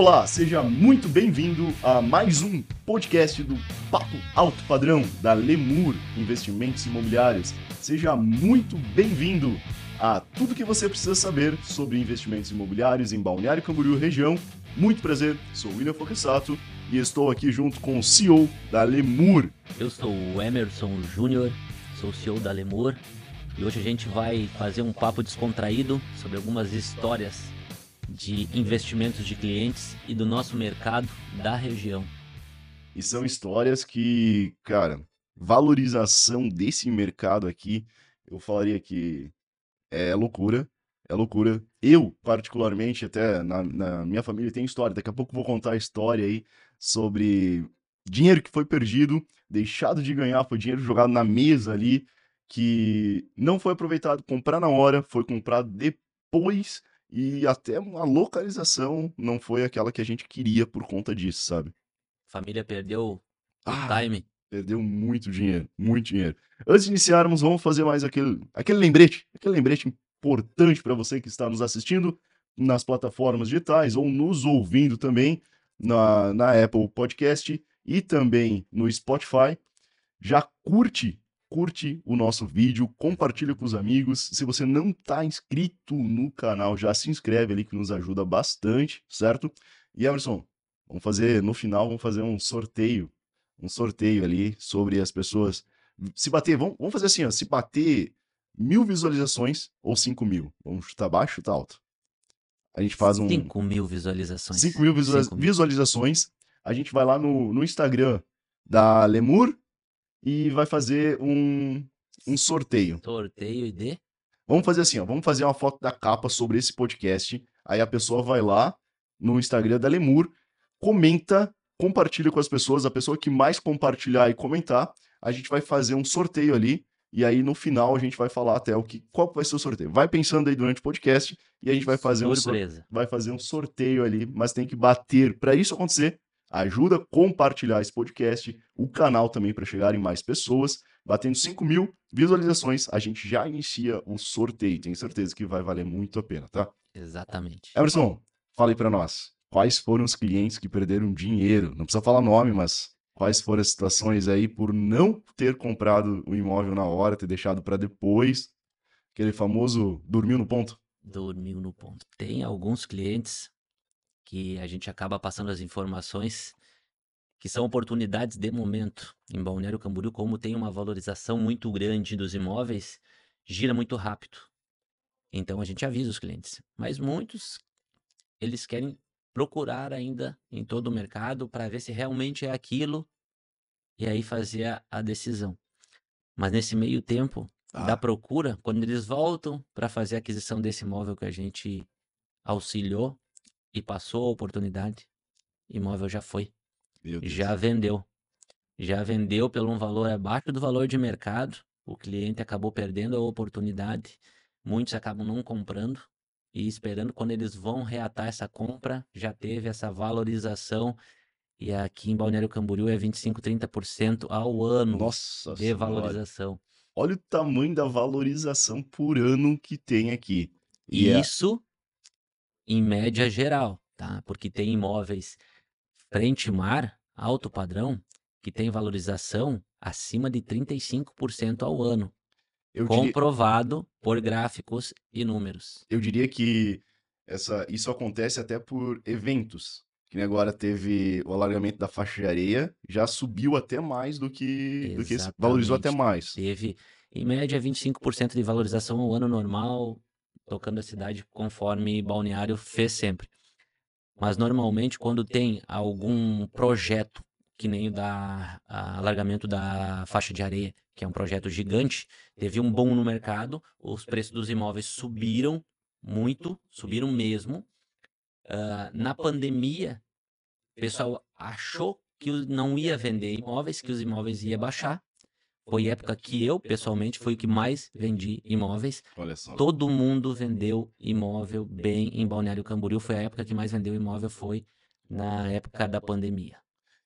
Olá, seja muito bem-vindo a mais um podcast do Papo Alto Padrão da Lemur Investimentos Imobiliários. Seja muito bem-vindo a tudo que você precisa saber sobre investimentos imobiliários em Balneário Camboriú região. Muito prazer, sou William Foquessato e estou aqui junto com o CEO da Lemur. Eu sou o Emerson Júnior, sou o CEO da Lemur e hoje a gente vai fazer um papo descontraído sobre algumas histórias de investimentos de clientes e do nosso mercado da região. E são histórias que, cara, valorização desse mercado aqui, eu falaria que é loucura, é loucura. Eu, particularmente, até na, na minha família tem história, daqui a pouco vou contar a história aí sobre dinheiro que foi perdido, deixado de ganhar, foi dinheiro jogado na mesa ali, que não foi aproveitado comprar na hora, foi comprado depois e até uma localização não foi aquela que a gente queria por conta disso, sabe? Família perdeu o Ah, time. Perdeu muito dinheiro, muito dinheiro. Antes de iniciarmos, vamos fazer mais aquele, aquele lembrete, aquele lembrete importante para você que está nos assistindo nas plataformas digitais ou nos ouvindo também na, na Apple Podcast e também no Spotify. Já curte, curte o nosso vídeo, compartilha com os amigos. Se você não está inscrito no canal, já se inscreve ali que nos ajuda bastante, certo? E Emerson, vamos fazer no final, vamos fazer um sorteio um sorteio ali sobre as pessoas. Se bater, vamos, vamos fazer assim, ó, se bater mil visualizações ou cinco mil, vamos chutar baixo, chutar alto. A gente faz um 5 mil visualizações. 5 mil mil. visualizações. A gente vai lá no, no Instagram da Lemur e vai fazer um, um sorteio. Sorteio de Vamos fazer assim, ó, vamos fazer uma foto da capa sobre esse podcast. Aí a pessoa vai lá no Instagram da Lemur, comenta, compartilha com as pessoas. A pessoa que mais compartilhar e comentar, a gente vai fazer um sorteio ali. E aí no final a gente vai falar até o que qual vai ser o sorteio. Vai pensando aí durante o podcast e a gente vai fazer um surpresa. vai fazer um sorteio ali, mas tem que bater. Para isso acontecer, ajuda a compartilhar esse podcast, o canal também para chegar em mais pessoas. Batendo 5 mil visualizações, a gente já inicia o sorteio. Tenho certeza que vai valer muito a pena, tá? Exatamente. Emerson, fala aí para nós. Quais foram os clientes que perderam dinheiro? Não precisa falar nome, mas quais foram as situações aí por não ter comprado o imóvel na hora, ter deixado para depois? Aquele famoso dormiu no ponto? Dormiu no ponto. Tem alguns clientes que a gente acaba passando as informações que são oportunidades de momento. Em Balneário Camboriú, como tem uma valorização muito grande dos imóveis, gira muito rápido. Então a gente avisa os clientes. Mas muitos, eles querem procurar ainda em todo o mercado para ver se realmente é aquilo e aí fazer a, a decisão. Mas nesse meio tempo da Ah. procura, quando eles voltam para fazer a aquisição desse imóvel que a gente auxiliou e passou a oportunidade, imóvel já foi, já vendeu. Já vendeu pelo um valor abaixo do valor de mercado, o cliente acabou perdendo a oportunidade, muitos acabam não comprando e esperando quando eles vão reatar essa compra, já teve essa valorização e aqui em Balneário Camboriú é 25, 30% ao ano Nossa de Senhora. valorização. Olha o tamanho da valorização por ano que tem aqui. E é- Isso em média geral, tá? Porque tem imóveis frente mar, alto padrão, que tem valorização acima de 35% ao ano, eu, diria, comprovado por gráficos e números. eu diria que essa, isso acontece até por eventos. Que agora teve o alargamento da faixa de areia, já subiu até mais do que, do que valorizou até mais. Teve, em média, 25% de valorização ao ano normal, tocando a cidade conforme Balneário fez sempre. Mas normalmente, quando tem algum projeto, que nem o da alargamento da faixa de areia, que é um projeto gigante, teve um boom no mercado, os preços dos imóveis subiram muito, subiram mesmo. Ah, na pandemia, o pessoal achou que não ia vender imóveis, que os imóveis iam baixar. Foi época que eu, pessoalmente, fui o que mais vendi imóveis. Olha só. Todo mundo vendeu imóvel bem em Balneário Camboriú. Foi a época que mais vendeu imóvel, foi na época da pandemia.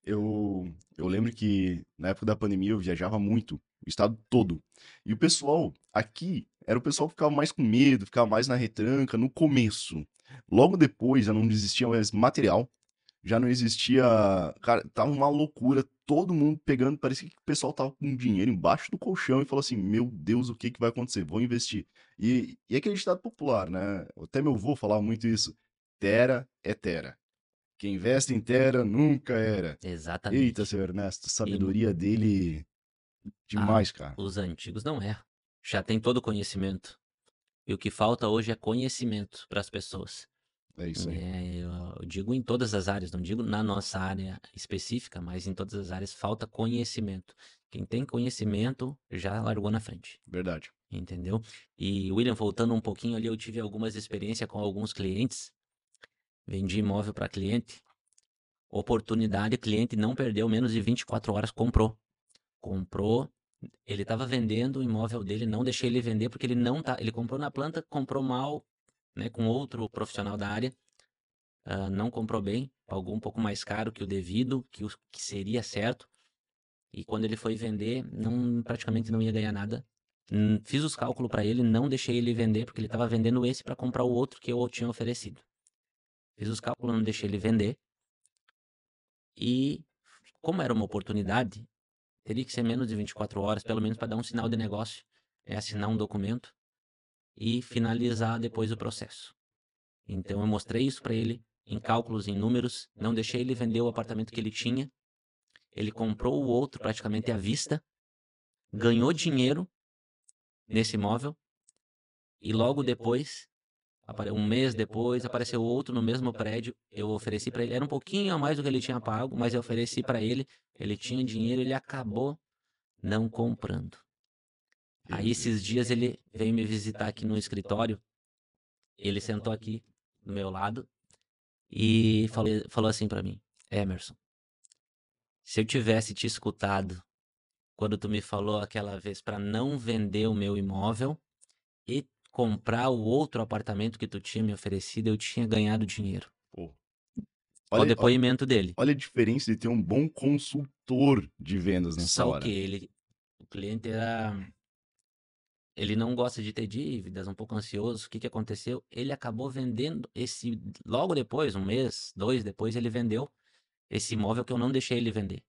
Eu, eu lembro que na época da pandemia eu viajava muito. o estado todo. E o pessoal aqui era o pessoal que ficava mais com medo, ficava mais na retranca no começo. Logo depois já não existia mais material, já não existia. Cara, tava uma loucura, todo mundo pegando, parecia que o pessoal tava com dinheiro embaixo do colchão e falou assim: Meu Deus, o que, que vai acontecer? Vou investir. E, e aquele ditado popular, né? Até meu avô falava muito isso: Terra é terra. Quem investe em terra nunca era. Exatamente. Eita, seu Ernesto, sabedoria dele demais, cara. Os antigos não erram. Já tem todo o conhecimento. E o que falta hoje é conhecimento para as pessoas. É isso aí. É, eu, digo em todas as áreas, não digo na nossa área específica, mas em todas as áreas falta conhecimento. Quem tem conhecimento já largou na frente, Verdade. entendeu? E William, voltando um pouquinho ali, eu tive algumas experiências com alguns clientes. Vendi imóvel para cliente. Oportunidade, cliente não perdeu menos de 24 horas, comprou. Comprou, ele estava vendendo o imóvel dele, não deixei ele vender porque ele não tá, ele comprou na planta, comprou mal, né, com outro profissional da área, ah, não comprou bem, pagou um pouco mais caro que o devido, que o que seria certo. E quando ele foi vender, não praticamente não ia ganhar nada. Hum, Fiz os cálculos para ele, não deixei ele vender porque ele estava vendendo esse para comprar o outro que eu tinha oferecido. Fiz os cálculos, não deixei ele vender. E como era uma oportunidade, teria que ser menos de 24 horas, pelo menos para dar um sinal de negócio, é assinar um documento e finalizar depois o processo. Então eu mostrei isso para ele em cálculos, em números, não deixei ele vender o apartamento que ele tinha. Ele comprou o outro praticamente à vista, ganhou dinheiro nesse imóvel e logo depois, um mês depois, apareceu outro no mesmo prédio. Eu ofereci para ele, era um pouquinho a mais do que ele tinha pago, mas eu ofereci para ele. Ele tinha dinheiro, ele acabou não comprando. Aí esses dias ele veio me visitar aqui no escritório. Ele sentou aqui do meu lado e falou, falou assim pra mim: Emerson, se eu tivesse te escutado quando tu me falou aquela vez pra não vender o meu imóvel e comprar o outro apartamento que tu tinha me oferecido, eu tinha ganhado dinheiro. Pô. Olha o Olha, olha, depoimento dele. olha a diferença de ter um bom consultor de vendas nessa Só hora. que ele, o cliente era, ele não gosta de ter dívidas, um pouco ansioso. O que que aconteceu? Ele acabou vendendo esse, logo depois, um mês, dois depois, ele vendeu esse imóvel que eu não deixei ele vender.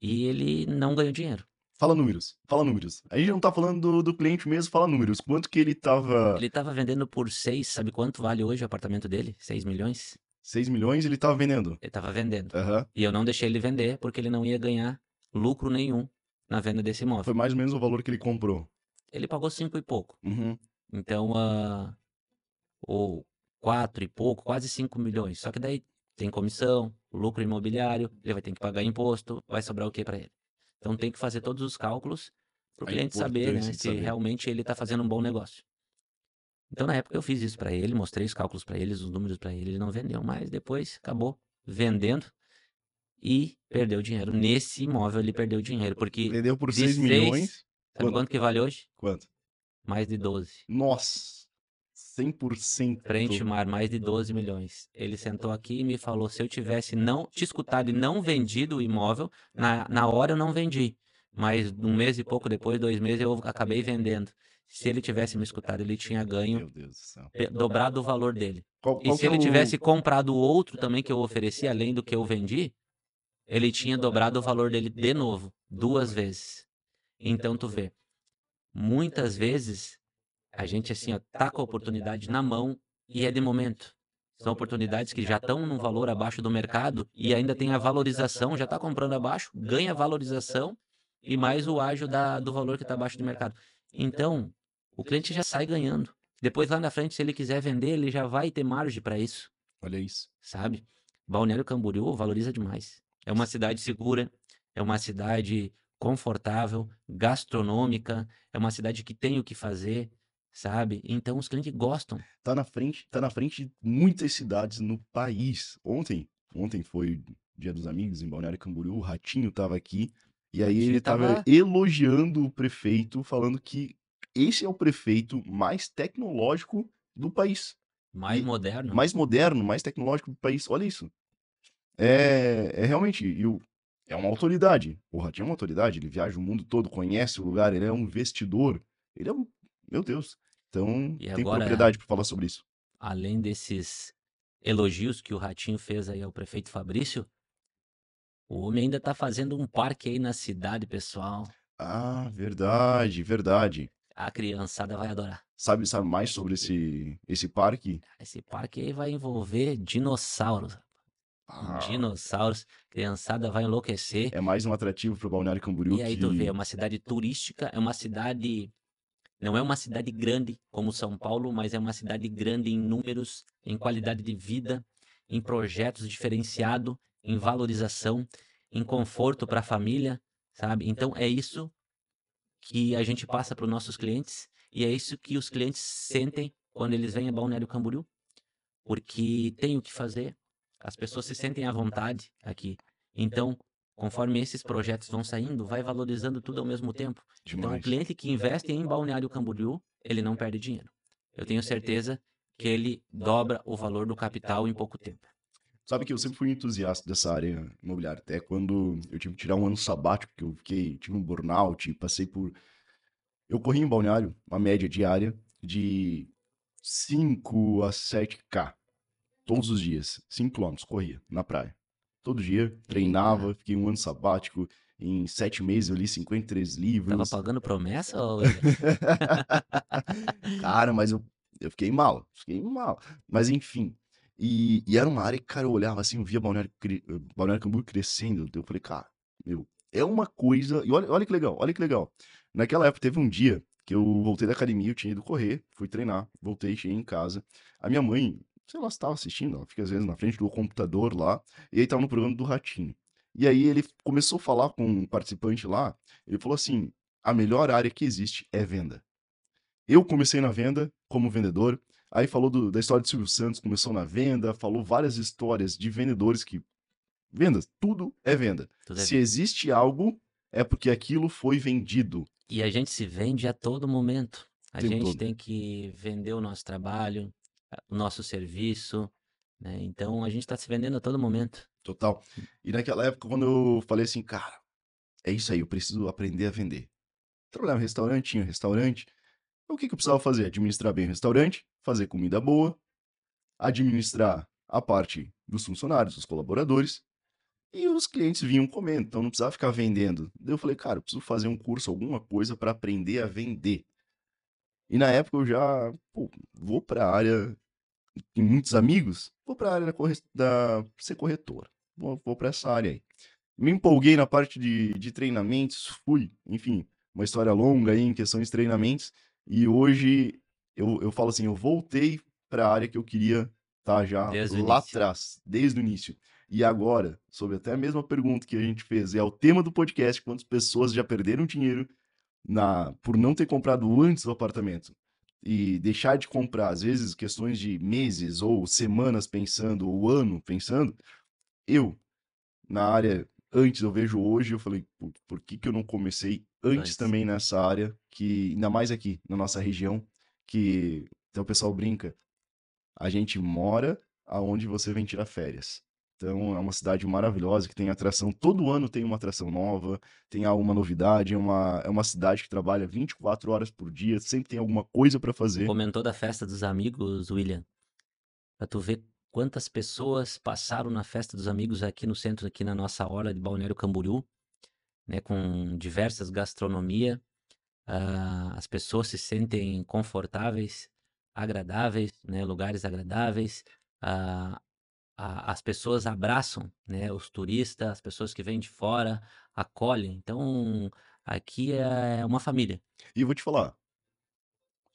E ele não ganhou dinheiro. Fala números, fala números. A gente não tá falando do, do cliente mesmo, fala números. Quanto que ele tava. Ele estava vendendo por seis, sabe quanto vale hoje o apartamento dele? 6 milhões? 6 milhões ele tava vendendo. Ele estava vendendo. Aham. E eu não deixei ele vender porque ele não ia ganhar lucro nenhum na venda desse imóvel. Foi mais ou menos o valor que ele comprou. Ele pagou cinco e pouco. Uhum. Então, ah, ou quatro e pouco, quase 5 milhões. Só que daí tem comissão, lucro imobiliário, ele vai ter que pagar imposto, vai sobrar o que para ele? Então tem que fazer todos os cálculos para o A cliente saber, né, se saber. realmente ele está fazendo um bom negócio. Então na época eu fiz isso para ele, mostrei os cálculos para eles, os números para ele, ele não vendeu, mas depois acabou vendendo e perdeu dinheiro. Nesse imóvel ele perdeu dinheiro, porque Vendeu por de 6 seis- milhões. Sabe Quanto? quanto que vale hoje? Quanto? Mais de 12. Nossa! 100%. Frente mar, mais de 12 milhões. Ele sentou aqui e me falou: se eu tivesse não te escutado e não vendido o imóvel, na, na hora eu não vendi. Mas um mês e pouco depois, dois meses, eu acabei vendendo. Se ele tivesse me escutado, ele tinha ganho Meu Deus do dobrado o valor dele. Qual, E qual se que é ele o- tivesse comprado o outro também que eu ofereci, além do que eu vendi, ele tinha dobrado o valor dele de novo, duas vezes. Então tu vê, muitas vezes a gente assim, ó, tá com a oportunidade na mão e é de momento. São oportunidades que já estão num valor abaixo do mercado e ainda tem a valorização, já está comprando abaixo, ganha valorização e mais o ágio da, do valor que está abaixo do mercado. Então, o cliente já sai ganhando. Depois lá na frente, se ele quiser vender, ele já vai ter margem para isso, Olha isso. sabe? Balneário Camboriú valoriza demais. É uma cidade segura, é uma cidade confortável, gastronômica, é uma cidade que tem o que fazer, sabe? Então os clientes gostam. Tá na frente, tá na frente de muitas cidades no país. Ontem, ontem foi Dia dos Amigos em Balneário Camboriú, o Ratinho tava aqui e aí ele tava tava- elogiando o prefeito, falando que esse é o prefeito mais tecnológico do país. Mais E- moderno. mais moderno, mais tecnológico do país. Olha isso. É, é realmente. E o, é uma autoridade. O Ratinho é uma autoridade, ele viaja o mundo todo, conhece o lugar, ele é um investidor. Ele é um. Meu Deus. Então, E tem agora, propriedade para falar sobre isso. além desses elogios que o Ratinho fez aí ao prefeito Fabrício, o homem ainda tá fazendo um parque aí na cidade, pessoal. Ah, verdade, verdade. A criançada vai adorar. Sabe, sabe mais sobre esse, esse parque? Esse parque aí vai envolver dinossauros. Ah, Dinossauros. Criançada vai enlouquecer. é mais um atrativo para o Balneário Camboriú E aí tu vê, é que uma cidade turística, é uma cidade. Não é uma cidade grande como São Paulo, mas é uma cidade grande em números, em qualidade de vida, em projetos diferenciados, em valorização, em conforto para a família, sabe? Então é isso que a gente passa para os nossos clientes e é isso que os clientes sentem quando eles vêm a Balneário Camboriú, porque tem o que fazer, as pessoas se sentem à vontade aqui. Então, conforme esses projetos vão saindo, vai valorizando tudo ao mesmo tempo. Então, o demais. cliente que investe em Balneário Camboriú, ele não perde dinheiro. Eu tenho certeza que ele dobra o valor do capital em pouco tempo. Sabe que eu sempre fui entusiasta dessa área imobiliária, até quando eu tive que tirar um ano sabático, que eu fiquei, tive um burnout, passei por. Eu corri em balneário, uma média diária de 5 a 7K, todos os dias, 5 km, corria na praia. Todo dia, treinava, fiquei um ano sabático, em 7 meses eu li 53 Tava livros. pagando promessa, William? Cara, mas eu, eu fiquei mal, fiquei mal. Mas enfim. E, e era uma área que, cara, eu olhava assim, eu via Balneário, Balneário Camboriú crescendo. Eu falei, cara, meu, é uma coisa. E olha, olha que legal, olha que legal. Naquela época teve um dia que eu voltei da academia, eu tinha ido correr, fui treinar, voltei, cheguei em casa. A minha mãe, sei lá, estava assistindo, ela fica às vezes na frente do computador lá, e aí tava no programa do Ratinho. E aí ele começou a falar com um participante lá, ele falou assim: a melhor área que existe é venda. Eu comecei na venda como vendedor. Aí falou do- da história de Silvio Santos, começou na venda, falou várias histórias de vendedores que. Vendas, tudo é venda. Tudo é Se existe algo, é porque aquilo foi vendido. E a gente se vende a todo momento. A O tempo gente todo. tem que vender o nosso trabalho, o nosso serviço, né? Então a gente está se vendendo a todo momento. Total. E naquela época, quando eu falei assim, cara, é isso aí, eu preciso aprender a vender. Trabalhava em restaurante, tinha restaurante. O que que eu precisava fazer? Administrar bem o restaurante, fazer comida boa, administrar a parte dos funcionários, dos colaboradores, e os clientes vinham comendo, então não precisava ficar vendendo. Daí eu falei, cara, eu preciso fazer um curso, alguma coisa para aprender a vender. E na época eu já, pô, vou para a área, tem muitos amigos, vou para a área da, corre... da ser corretor. Vou, vou para essa área aí. Me empolguei na parte de, de treinamentos, fui, enfim, uma história longa aí em questões de treinamentos, e hoje eu, eu falo assim, eu voltei para a área que eu queria estar já Desde lá atrás, desde o início. E agora, sobre até a mesma pergunta que a gente fez, é o tema do podcast, quantas pessoas já perderam dinheiro na por não ter comprado antes o apartamento e deixar de comprar, às vezes questões de meses ou semanas pensando, ou ano pensando, eu, na área antes, eu vejo hoje, eu falei, "Pô, por que que eu não comecei antes também nessa área, que ainda mais aqui, na nossa região, que até o pessoal brinca, a gente mora aonde você vem tirar férias. Então é uma cidade maravilhosa que tem atração, todo ano tem uma atração nova, tem alguma novidade, é uma, é uma cidade que trabalha 24 horas por dia, sempre tem alguma coisa para fazer. Comentou da festa dos amigos, William. Pra tu ver quantas pessoas passaram na festa dos amigos aqui no centro, aqui na nossa hora de Balneário Camboriú, né? Com diversas gastronomia. Ah, as pessoas se sentem confortáveis, agradáveis, né? Lugares agradáveis. Ah, a- as pessoas abraçam, né? Os turistas, as pessoas que vêm de fora, acolhem. Então, aqui é uma família. E eu vou te falar,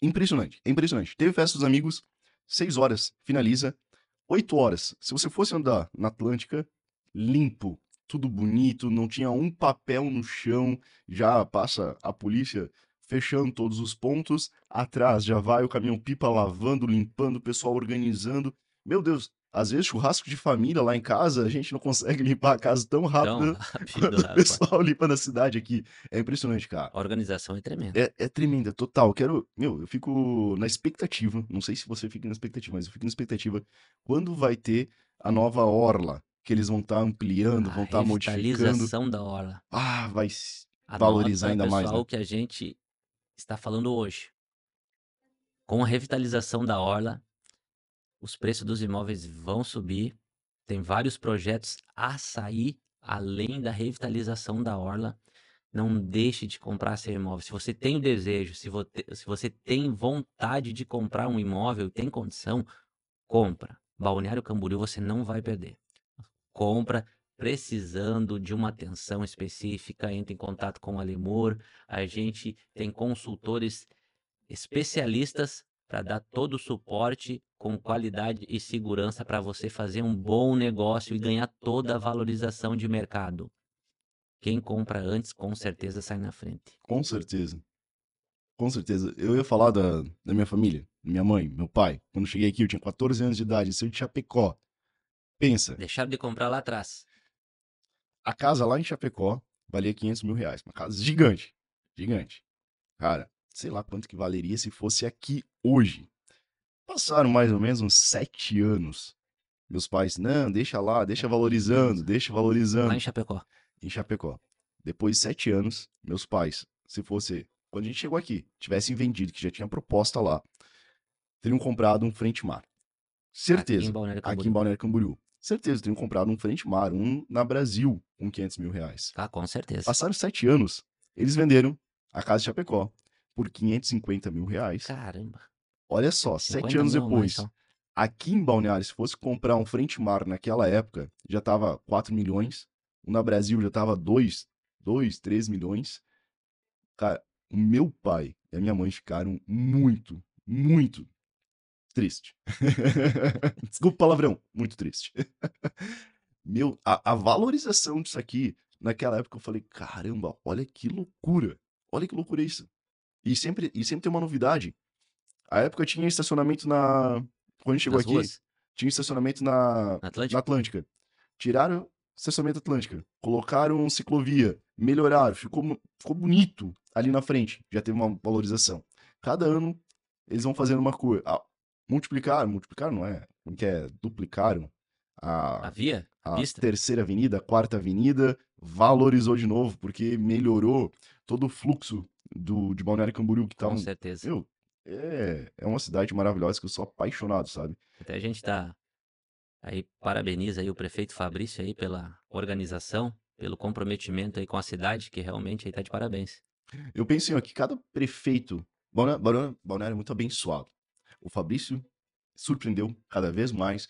impressionante, é impressionante. Teve festa dos amigos, 6 horas, finaliza, 8 horas. Se você fosse andar na Atlântica, limpo, tudo bonito, não tinha um papel no chão, já passa a polícia fechando todos os pontos, atrás já vai o caminhão pipa lavando, limpando, o pessoal organizando. Meu Deus, às vezes churrasco de família lá em casa, a gente não consegue limpar a casa tão Tão rápido rápido, quanto o pessoal limpa na cidade aqui. É impressionante, cara. A organização é tremenda. É, é tremenda, total. Quero. Meu, eu fico na expectativa. Não sei se você fica na expectativa, mas eu fico na expectativa. Quando vai ter a nova Orla? que eles vão estar ampliando, vão A estar modificando. revitalização da orla. Ah, vai. Anota, Valorizar ainda mais, pessoal, né? o que a gente está falando hoje. Com a revitalização da orla, os preços dos imóveis vão subir. Tem vários projetos a sair além da revitalização da orla. Não deixe de comprar seu imóvel. Se você tem o desejo, se você, se você tem vontade de comprar um imóvel tem condição, compra. Balneário Camboriú você não vai perder. Compra precisando de uma atenção específica, entre em contato com o Alemur. A gente tem consultores especialistas para dar todo o suporte com qualidade e segurança para você fazer um bom negócio e ganhar toda a valorização de mercado. Quem compra antes, com certeza sai na frente. Com certeza. Com certeza. Eu ia falar da, da minha família, minha mãe, meu pai. Quando eu cheguei aqui, eu tinha 14 anos de idade, sou de Chapecó. Pensa, Deixaram de comprar lá atrás. a casa lá em Chapecó valia 500 mil reais. Uma casa gigante. Gigante. Cara, sei lá quanto que valeria se fosse aqui hoje. Passaram mais ou menos uns sete anos. Meus pais, não, deixa lá, deixa valorizando, deixa valorizando. Lá em Chapecó. em Chapecó. Depois de sete anos, meus pais, se fosse, quando a gente chegou aqui, tivessem vendido, que já tinha proposta lá, teriam comprado um frente mar. Aqui Certeza. em Balneário Aqui em Camboriú. Balneário Camboriú. Certeza, teriam comprado um frente mar, um na Brasil, com 500 mil reais. Ah, com certeza. Passaram sete anos, eles venderam a casa de Chapecó por 550 mil reais. Caramba. Olha só, 50 sete anos mil mais depois, só. aqui em Balneário, se fosse comprar um frente mar naquela época, já tava 4 milhões. O na Brasil já tava 2, 2, 3 milhões. Cara, o meu pai e a minha mãe ficaram muito, muito triste. Desculpa o palavrão, muito triste. Meu, a, a valorização disso aqui, naquela época eu falei, caramba, olha que loucura. Olha que loucura isso. E sempre, e sempre tem uma novidade. A época tinha estacionamento na. Quando a gente chegou Nas aqui, ruas, tinha estacionamento na, na Atlântica. na Atlântica. Tiraram estacionamento Atlântica. Colocaram ciclovia. Melhoraram. Ficou, ficou bonito ali na frente. Já teve uma valorização. Cada ano eles vão fazendo uma coisa. Ah, multiplicaram, multiplicaram não é? Como que é? Duplicaram A a, via? A a pista? terceira avenida, a quarta avenida, valorizou de novo, porque melhorou todo o fluxo do, de Balneário Camboriú, que Com tava. certeza. Meu, é, é uma cidade maravilhosa que eu sou apaixonado, sabe? Até a gente tá aí parabeniza aí o prefeito Fabrício aí pela organização, pelo comprometimento aí com a cidade, que realmente aí tá de parabéns. Eu penso em que cada prefeito. Balneário, Balneário- é muito abençoado. O Fabrício surpreendeu cada vez mais.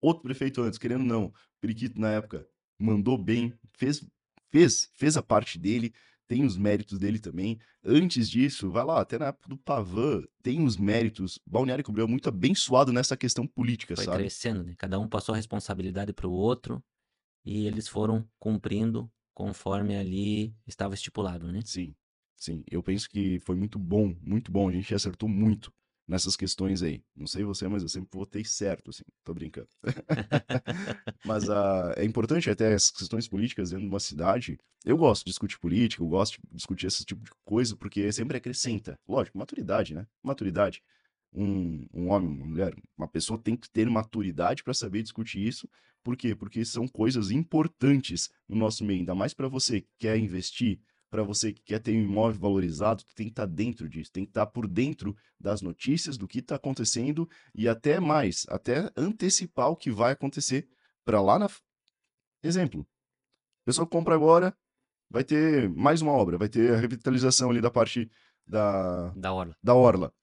Outro prefeito antes, querendo ou não, Periquito na época mandou bem, fez, fez, fez a parte dele, tem os méritos dele também. Antes disso, vai lá, até na época do Pavan, tem os méritos. Balneário Camboriú é muito abençoado nessa questão política, Foi sabe? crescendo, né? Cada um passou a responsabilidade para o outro e eles foram cumprindo conforme ali estava estipulado, né? Sim, sim. Eu penso que foi muito bom, muito bom. A gente acertou muito nessas questões aí. Não sei você, mas eu sempre votei certo, assim. Tô brincando. Mas ah, é importante até essas questões políticas dentro de uma cidade. Eu gosto de discutir política, eu gosto de discutir esse tipo de coisa, porque sempre acrescenta. Lógico, maturidade, né? Maturidade. Um, um homem, uma mulher, uma pessoa tem que ter maturidade para saber discutir isso. Por quê? Porque são coisas importantes no nosso meio, ainda mais para você que quer investir, para você que quer ter um imóvel valorizado, tem que estar dentro disso, tem que estar por dentro das notícias, do que está acontecendo e até mais, até antecipar o que vai acontecer para lá na. Exemplo: a pessoa compra agora, vai ter mais uma obra, vai ter a revitalização ali da parte da, Da orla. da orla.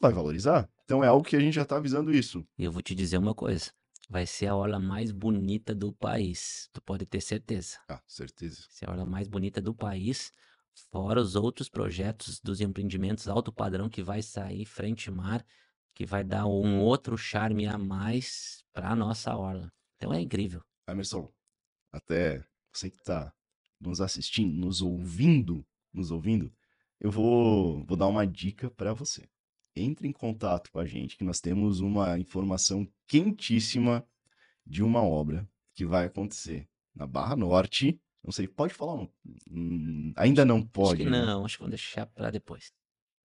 Vai valorizar? Então é algo que a gente já está avisando isso. E eu vou te dizer uma coisa. Vai ser a orla mais bonita do país. Tu pode ter certeza. Ah, certeza. Vai ser a orla mais bonita do país. Fora os outros projetos dos empreendimentos alto padrão que vai sair frente mar, que vai dar um outro charme a mais para a nossa orla. Então é incrível. Emerson, até você que está nos assistindo, nos ouvindo, nos ouvindo, eu vou, vou dar uma dica para você. Entre em contato com a gente, que nós temos uma informação quentíssima de uma obra que vai acontecer na Barra Norte. Não sei, pode falar? um- Hum, ainda não acho pode, que né? não, acho que vou deixar para depois.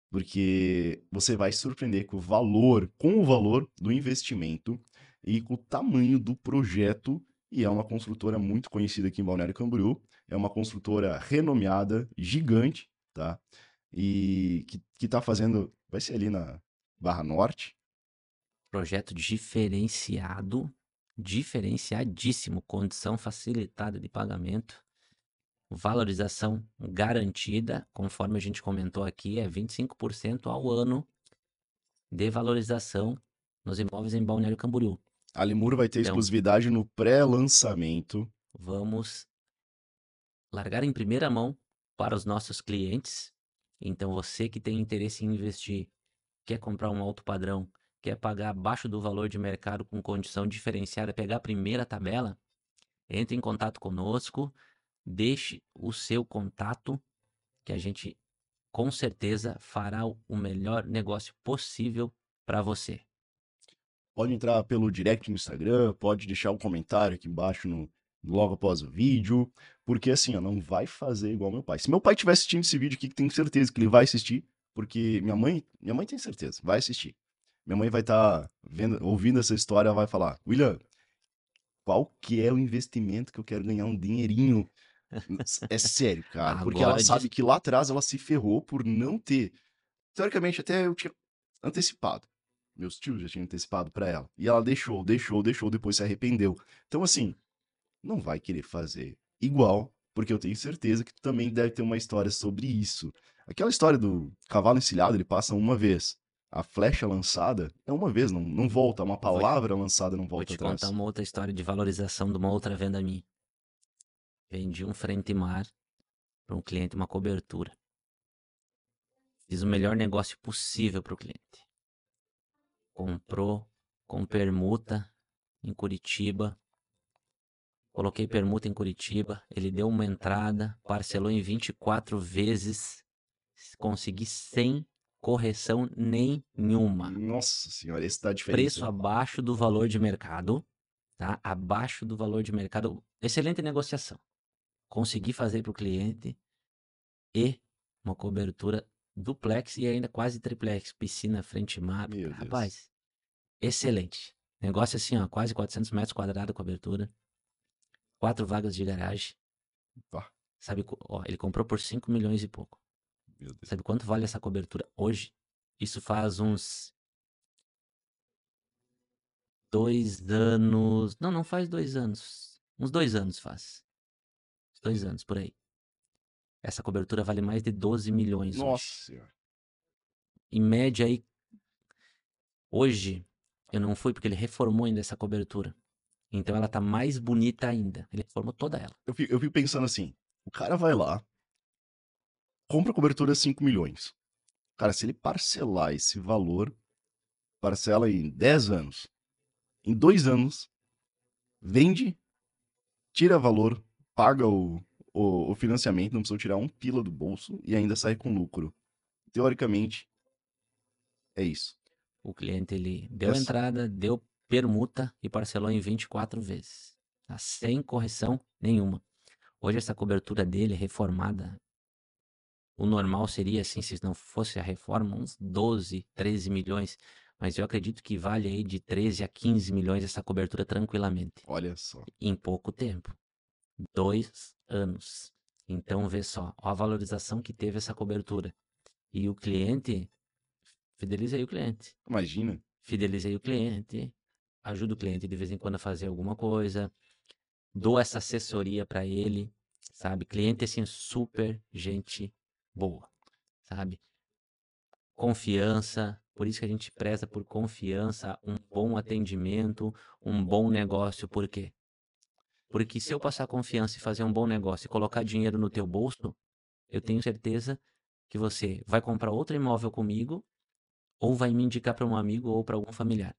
porque você vai se surpreender com o valor, com o valor do investimento e com o tamanho do projeto e é uma construtora muito conhecida aqui em Balneário Camboriú. É uma construtora renomeada, gigante, tá? E que, que tá fazendo. Vai ser ali na Barra Norte. Projeto diferenciado, diferenciadíssimo, condição facilitada de pagamento, valorização garantida, conforme a gente comentou aqui, é 25% ao ano de valorização nos imóveis em Balneário Camboriú. A Limuro vai ter Então- exclusividade no pré-lançamento. Vamos largar em primeira mão para os nossos clientes. Então, você que tem interesse em investir, quer comprar um alto padrão, quer pagar abaixo do valor de mercado com condição diferenciada, pegar a primeira tabela, entre em contato conosco, deixe o seu contato, que a gente com certeza fará o melhor negócio possível para você. Pode entrar pelo direct no Instagram, pode deixar um comentário aqui embaixo no logo após o vídeo, porque assim, ó, não vai fazer igual meu pai. Se meu pai estiver assistindo esse vídeo aqui, que tenho certeza que ele vai assistir, porque minha mãe, minha mãe tem certeza, vai assistir. Minha mãe vai estar vendo, ouvindo essa história, vai falar: "William, qual que é o investimento que eu quero ganhar um dinheirinho?" É sério, cara, porque ela sabe que lá atrás ela se ferrou por não ter. Teoricamente, até eu tinha antecipado. Meus tios já tinham antecipado pra ela. E ela deixou, deixou, deixou, depois se arrependeu. Então, assim, não vai querer fazer igual, porque eu tenho certeza que tu também deve ter uma história sobre isso. Aquela história do cavalo encilhado, ele passa uma vez. A flecha lançada é uma vez, não, não volta. Uma palavra lançada não Vou volta te atrás. contar uma outra história de valorização de uma outra venda minha. Vendi um frente mar para um cliente, uma cobertura. Fiz o melhor negócio possível para o cliente. Comprou com permuta em Curitiba. Coloquei permuta em Curitiba. Ele deu uma entrada, parcelou em 24 vezes. Consegui sem correção nenhuma Nossa senhora, esse dá diferença. preço abaixo do valor de mercado, tá? Abaixo do valor de mercado. Excelente negociação. Consegui fazer para o cliente e uma cobertura duplex e ainda quase triplex, piscina, frente mar. Meu Deus. Rapaz, excelente. Negócio assim, ó, quase 400 metros quadrados cobertura. Quatro vagas de garagem. Pá. Sabe, ó, ele comprou por 5 milhões e pouco. Meu Deus. Sabe quanto vale essa cobertura hoje? Isso faz uns dois anos. Não, não faz dois anos. Uns dois anos faz. Dois anos por aí. Essa cobertura vale mais de 12 milhões hoje. Nossa senhora. Em média aí. Hoje eu não fui porque ele reformou ainda essa cobertura. Então ela tá mais bonita ainda. Ele reformou toda ela. Eu fico, eu fico pensando assim, o cara vai lá, compra cobertura 5 milhões. Cara, se ele parcelar esse valor, parcela em 10 anos, em 2 anos, vende, tira valor, paga o, o, o financiamento, não precisa tirar um pila do bolso e ainda sai com lucro. Teoricamente, é isso. O cliente ele deu Essa- entrada, deu permuta e parcelou em 24 vezes, tá? sem correção nenhuma. Hoje essa cobertura dele reformada, o normal seria assim, se não fosse a reforma, uns 12, 13 milhões, mas eu acredito que vale aí de 13 a 15 milhões essa cobertura tranquilamente, Olha só. em pouco tempo. Dois anos. Então vê só, ó a valorização que teve essa cobertura. E o cliente, fidelizei o cliente Imagina. fidelizei o cliente, ajudo o cliente de vez em quando a fazer alguma coisa, dou essa assessoria para ele, sabe? Cliente assim super gente boa, sabe? Confiança, por isso que a gente preza por confiança, um bom atendimento, um bom negócio, por quê? Porque se eu passar confiança e fazer um bom negócio e colocar dinheiro no teu bolso, eu tenho certeza que você vai comprar outro imóvel comigo ou vai me indicar para um amigo ou para algum familiar.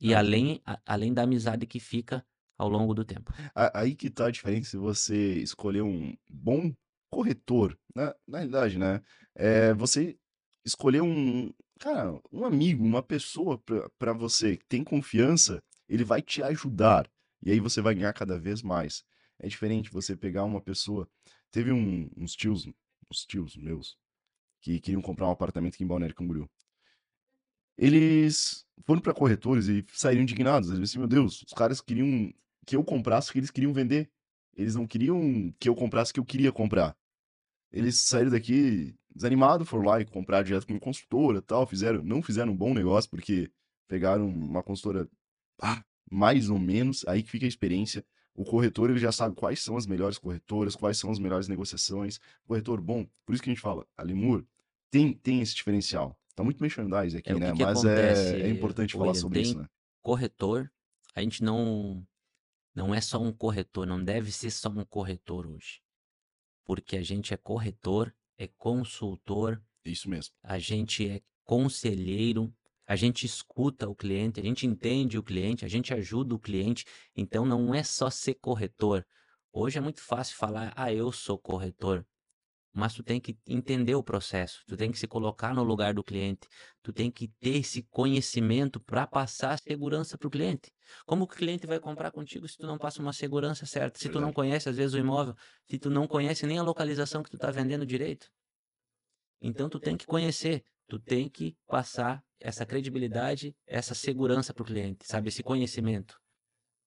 E Ah. além, a- além da amizade que fica ao longo do tempo. Aí que tá a diferença se você escolher um bom corretor, né? Na realidade, né? É você escolher um, cara, um amigo, uma pessoa pra- pra você que tem confiança, ele vai te ajudar. E aí você vai ganhar cada vez mais. É diferente você pegar uma pessoa. Teve um- uns tios, uns tios meus, que queriam comprar um apartamento aqui em Balneário Camboriú. Eles foram para corretores e saíram indignados. Eles disseram meu Deus, os caras queriam que eu comprasse o que eles queriam vender. Eles não queriam que eu comprasse o que eu queria comprar. Eles saíram daqui desanimados, foram lá e compraram direto com uma consultora tal, fizeram, não fizeram um bom negócio, porque pegaram uma consultora ah, mais ou menos, aí que fica a experiência. O corretor ele já sabe quais são as melhores corretoras, quais são as melhores negociações. Corretor bom, por isso que a gente fala, a Lemur tem, tem esse diferencial. Tá muito merchandise aqui, É, né? que que Mas acontece, é, é importante falar sobre isso, né? corretor, a gente não não é só um corretor, não deve ser só um corretor hoje. Porque a gente é corretor, é consultor, Isso mesmo. a gente é conselheiro, a gente escuta o cliente, a gente entende o cliente, a gente ajuda o cliente. Então não é só ser corretor. Hoje é muito fácil falar, ah, eu sou corretor. Mas tu tem que entender o processo, tu tem que se colocar no lugar do cliente, tu tem que ter esse conhecimento para passar a segurança para o cliente. Como que o cliente vai comprar contigo se tu não passa uma segurança certa? Se tu não conhece às vezes o imóvel, se tu não conhece nem a localização que tu está vendendo direito? Então tu tem que conhecer, tu tem que passar essa credibilidade, essa segurança para o cliente, sabe? Esse conhecimento.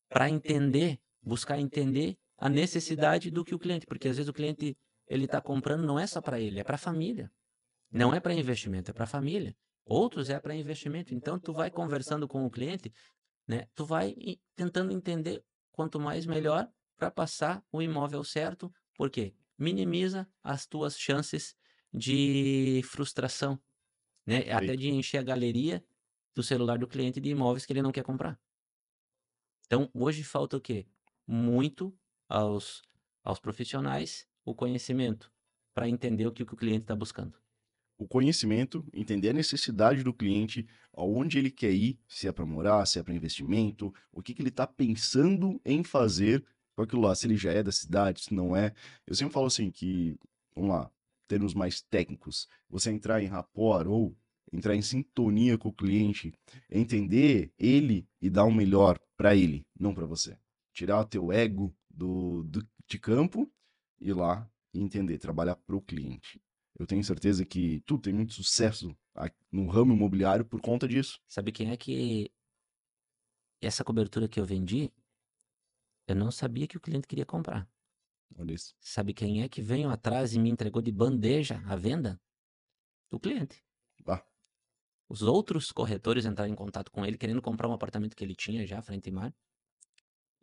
Para entender, buscar entender a necessidade do que o cliente, porque às vezes o cliente ele está comprando não é só para ele, é para a família. Não é para investimento, é para a família. Outros é para investimento. Então tu vai conversando com o cliente, né? Tu vai tentando entender quanto mais melhor para passar o imóvel certo, porque minimiza as tuas chances de frustração, né? Até de encher a galeria do celular do cliente de imóveis que ele não quer comprar. Então, hoje falta o quê? Muito aos, aos profissionais o conhecimento para entender o que, o cliente está buscando. o conhecimento, entender a necessidade do cliente, aonde ele quer ir, se é para morar, se é para investimento, o que, que ele está pensando em fazer com aquilo lá, se ele já é da cidade, se não é. Eu sempre falo assim que, vamos lá, termos mais técnicos, você entrar em rapport ou entrar em sintonia com o cliente, entender ele e dar o melhor para ele, não para você. Tirar o teu ego do, do, de campo ir lá e entender, trabalhar para o cliente. Eu tenho certeza que tu tem muito sucesso no ramo imobiliário por conta disso. Sabe quem é que essa cobertura que eu vendi, eu não sabia que o cliente queria comprar. Olha isso. Sabe quem é que veio atrás e me entregou de bandeja a venda? O cliente. Ah, Os outros corretores entraram em contato com ele, querendo comprar um apartamento que ele tinha já, frente e mar.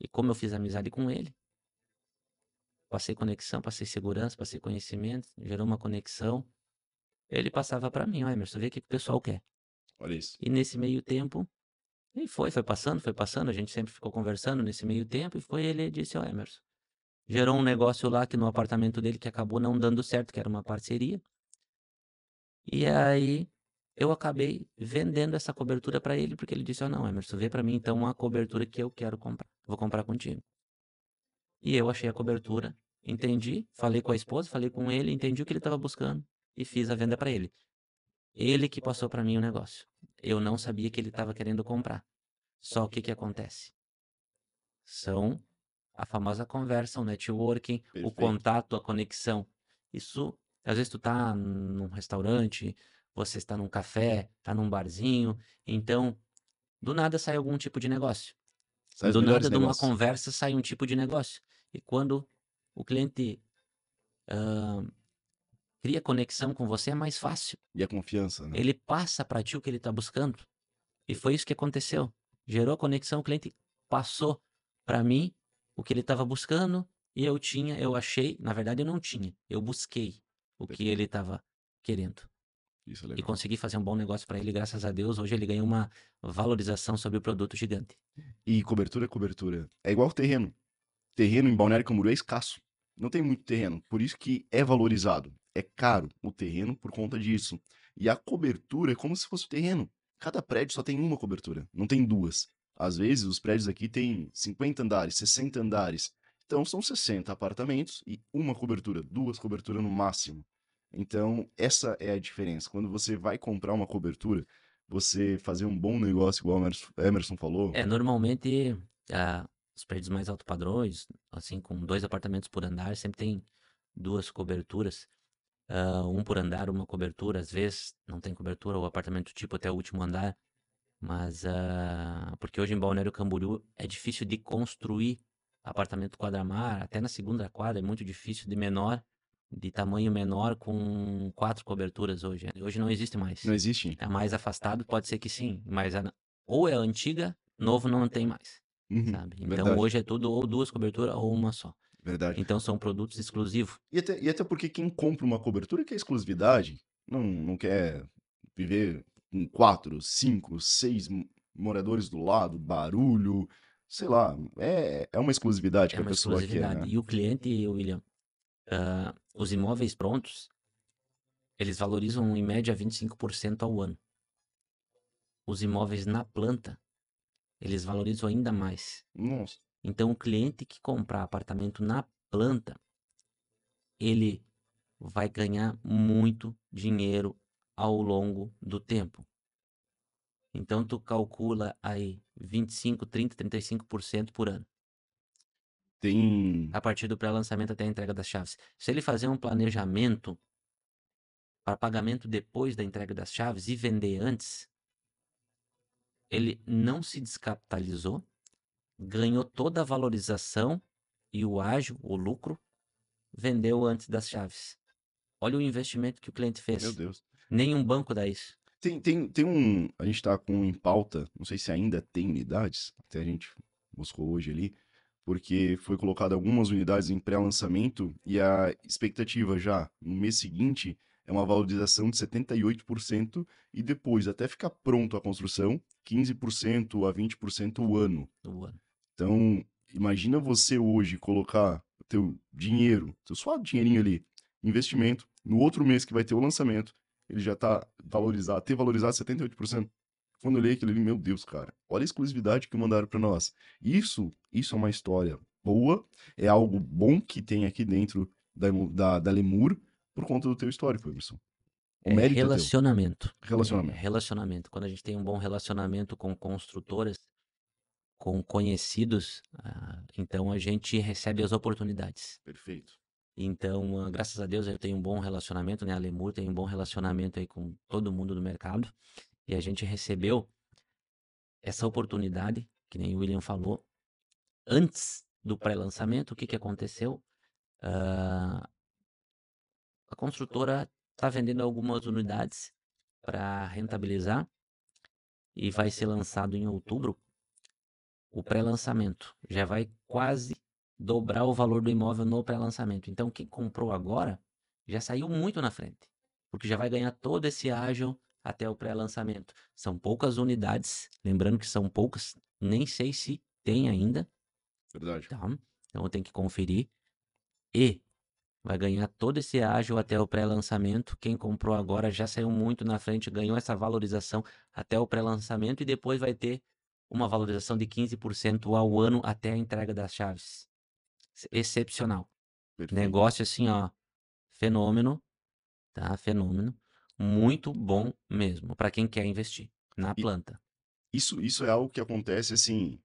E como eu fiz amizade com ele, passei conexão, passei segurança, passei conhecimento, gerou uma conexão. Ele passava para mim, ó, Emerson, vê o que que o pessoal quer. olha isso. E nesse meio tempo, e foi, foi passando, foi passando, a gente sempre ficou conversando nesse meio tempo, e foi ele disse, ó, Emerson, gerou um negócio lá que no apartamento dele que acabou não dando certo, que era uma parceria. E aí eu acabei vendendo essa cobertura para ele, porque ele disse, ó, não, Emerson, vê para mim então uma cobertura que eu quero comprar. Vou comprar contigo. E eu achei a cobertura, entendi, falei com a esposa, falei com ele, entendi o que ele estava buscando e fiz a venda para ele. Ele que passou para mim o negócio. Eu não sabia que ele estava querendo comprar. Só o que que acontece? São a famosa conversa, o networking, o Perfeito. contato, a conexão. Isso, às vezes tu tá num restaurante, você está num café, tá num barzinho, então do nada sai algum tipo de negócio. Sai Do nada, de uma conversa, sai um tipo de negócio. E quando o cliente ah, cria conexão com você, é mais fácil. E a confiança, né? Ele passa para ti o que ele está buscando. E foi isso que aconteceu. Gerou conexão, o cliente passou para mim o que ele estava buscando e eu tinha, eu achei, na verdade eu não tinha, eu busquei o que ele estava querendo. Isso é E legal. consegui fazer um bom negócio para ele, graças a Deus. Hoje ele ganhou uma valorização sobre o produto gigante. E cobertura é cobertura. É igual terreno. Terreno em Balneário Camboriú é escasso. Não tem muito terreno. Por isso que é valorizado. É caro o terreno por conta disso. E a cobertura é como se fosse o terreno. Cada prédio só tem uma cobertura, não tem duas. Às vezes os prédios aqui têm 50 andares, 60 andares. Então são 60 apartamentos e uma cobertura, duas coberturas no máximo. Então essa é a diferença. Quando você vai comprar uma cobertura, você fazer um bom negócio, igual o Emerson- falou, É, normalmente, ah, os prédios mais alto padrões, assim, com dois apartamentos por andar, sempre tem duas coberturas. ah, um por andar, uma cobertura. Às vezes não tem cobertura, o apartamento tipo até o último andar. Mas, ah, porque hoje em Balneário Camboriú é difícil de construir apartamento quadramar, até na segunda quadra é muito difícil de menor, de tamanho menor com quatro coberturas hoje. Hoje não existe mais. Não existe? É mais afastado, pode ser que sim, mas a- ou é antiga, novo não tem mais, Uhum, sabe? Então verdade. hoje é tudo ou duas coberturas ou uma só. Verdade. Então são produtos exclusivos. E até, e até porque quem compra uma cobertura quer exclusividade, não, não quer viver com quatro, cinco, seis moradores do lado, barulho, sei lá, é, é uma exclusividade que É a uma pessoa quer, né? E o cliente, William, ah, os imóveis prontos, eles valorizam em média 25% ao ano. Os imóveis na planta, eles valorizam ainda mais. Nossa, Então, o cliente que comprar apartamento na planta, ele vai ganhar muito dinheiro ao longo do tempo. Então, tu calcula aí 25, 30, 35% por ano. tem. a partir do pré-lançamento até a entrega das chaves. Se ele fazer um planejamento para pagamento depois da entrega das chaves e vender antes, ele não se descapitalizou, ganhou toda a valorização e o ágio, o lucro, vendeu antes das chaves. Olha o investimento que o cliente Meu fez. Deus. Nenhum banco dá isso. Tem, tem, tem um. A gente tá com em pauta, não sei se ainda tem unidades, até a gente buscou hoje ali, porque foi colocado algumas unidades em pré-lançamento e a expectativa já no mês seguinte é uma valorização de 78% e depois, até ficar pronto a construção, 15% a 20% o ano. no ano. Então, imagina você hoje colocar o teu dinheiro, teu suado dinheirinho ali, investimento, no outro mês que vai ter o lançamento, ele já tá valorizado, ter valorizado 78%. Quando eu olhei aquilo ali, meu Deus, cara, olha a exclusividade que mandaram para nós. Isso, isso é uma história boa, é algo bom que tem aqui dentro da, da, da Lemur por conta do teu histórico, Emerson. O É mérito é relacionamento. Relacionamento. É, relacionamento. Quando a gente tem um bom relacionamento com construtoras, com conhecidos, ah, então a gente recebe as oportunidades. Perfeito. Então, ah, graças a Deus, eu tenho um bom relacionamento, né? A Lemur tem um bom relacionamento aí com todo mundo do mercado. E a gente recebeu essa oportunidade, que nem o William falou, antes do pré-lançamento. O que que aconteceu? Ah, a construtora está vendendo algumas unidades para rentabilizar e vai ser lançado em outubro o pré-lançamento. Já vai quase dobrar o valor do imóvel no pré-lançamento. Então, quem comprou agora já saiu muito na frente, porque já vai ganhar todo esse ágio até o pré-lançamento. São poucas unidades, lembrando que são poucas, nem sei se tem ainda, Verdade. tá? Então eu tenho que conferir. E vai ganhar todo esse ágio até o pré-lançamento. Quem comprou agora já saiu muito na frente, ganhou essa valorização até o pré-lançamento e depois vai ter uma valorização de 15% ao ano até a entrega das chaves. Ex- Excepcional. Perfeito. Negócio assim, ó, fenômeno, tá? Fenômeno. Muito bom mesmo para quem quer investir na planta. Isso, isso é algo que acontece assim,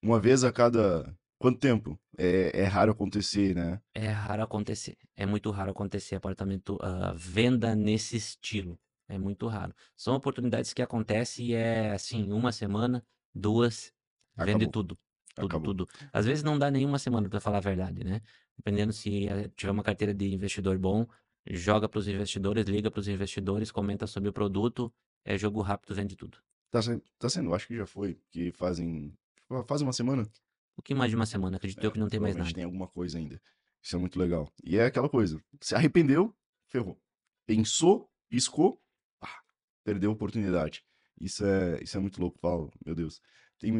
uma vez a cada quanto tempo? É, é raro acontecer, né? É raro acontecer. É muito raro acontecer apartamento, ah, venda nesse estilo. É muito raro. São oportunidades que acontecem e é assim, uma semana, duas, vende Acabou. tudo. Tudo, Acabou. tudo. Às vezes não dá nenhuma semana para falar a verdade, né? Dependendo se eh, tiver uma carteira de investidor bom, joga para os investidores, liga para os investidores, comenta sobre o produto, é jogo rápido, vende tudo. Tá sendo, tá sendo, acho que já foi, que fazem, faz uma semana. Pouquinho mais de uma semana, acredito eu que não tem mais nada. tem alguma coisa ainda. Isso é muito legal. E é aquela coisa, se arrependeu, ferrou. Pensou, piscou, perdeu a oportunidade. Isso é, isso é muito louco, Paulo, meu Deus. Tem,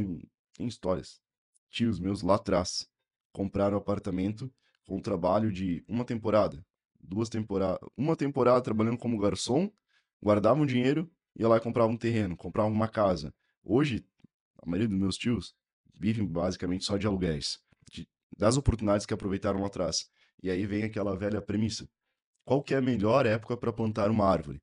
tem histórias. Tios meus lá atrás compraram apartamento com trabalho de uma temporada, duas temporadas, uma temporada trabalhando como garçom, guardavam dinheiro, ia lá e compravam um terreno, compravam uma casa. Hoje, a maioria dos meus tios vivem basicamente só de aluguéis, de- das oportunidades que aproveitaram lá atrás. E aí vem aquela velha premissa. Qual que é a melhor época para plantar uma árvore?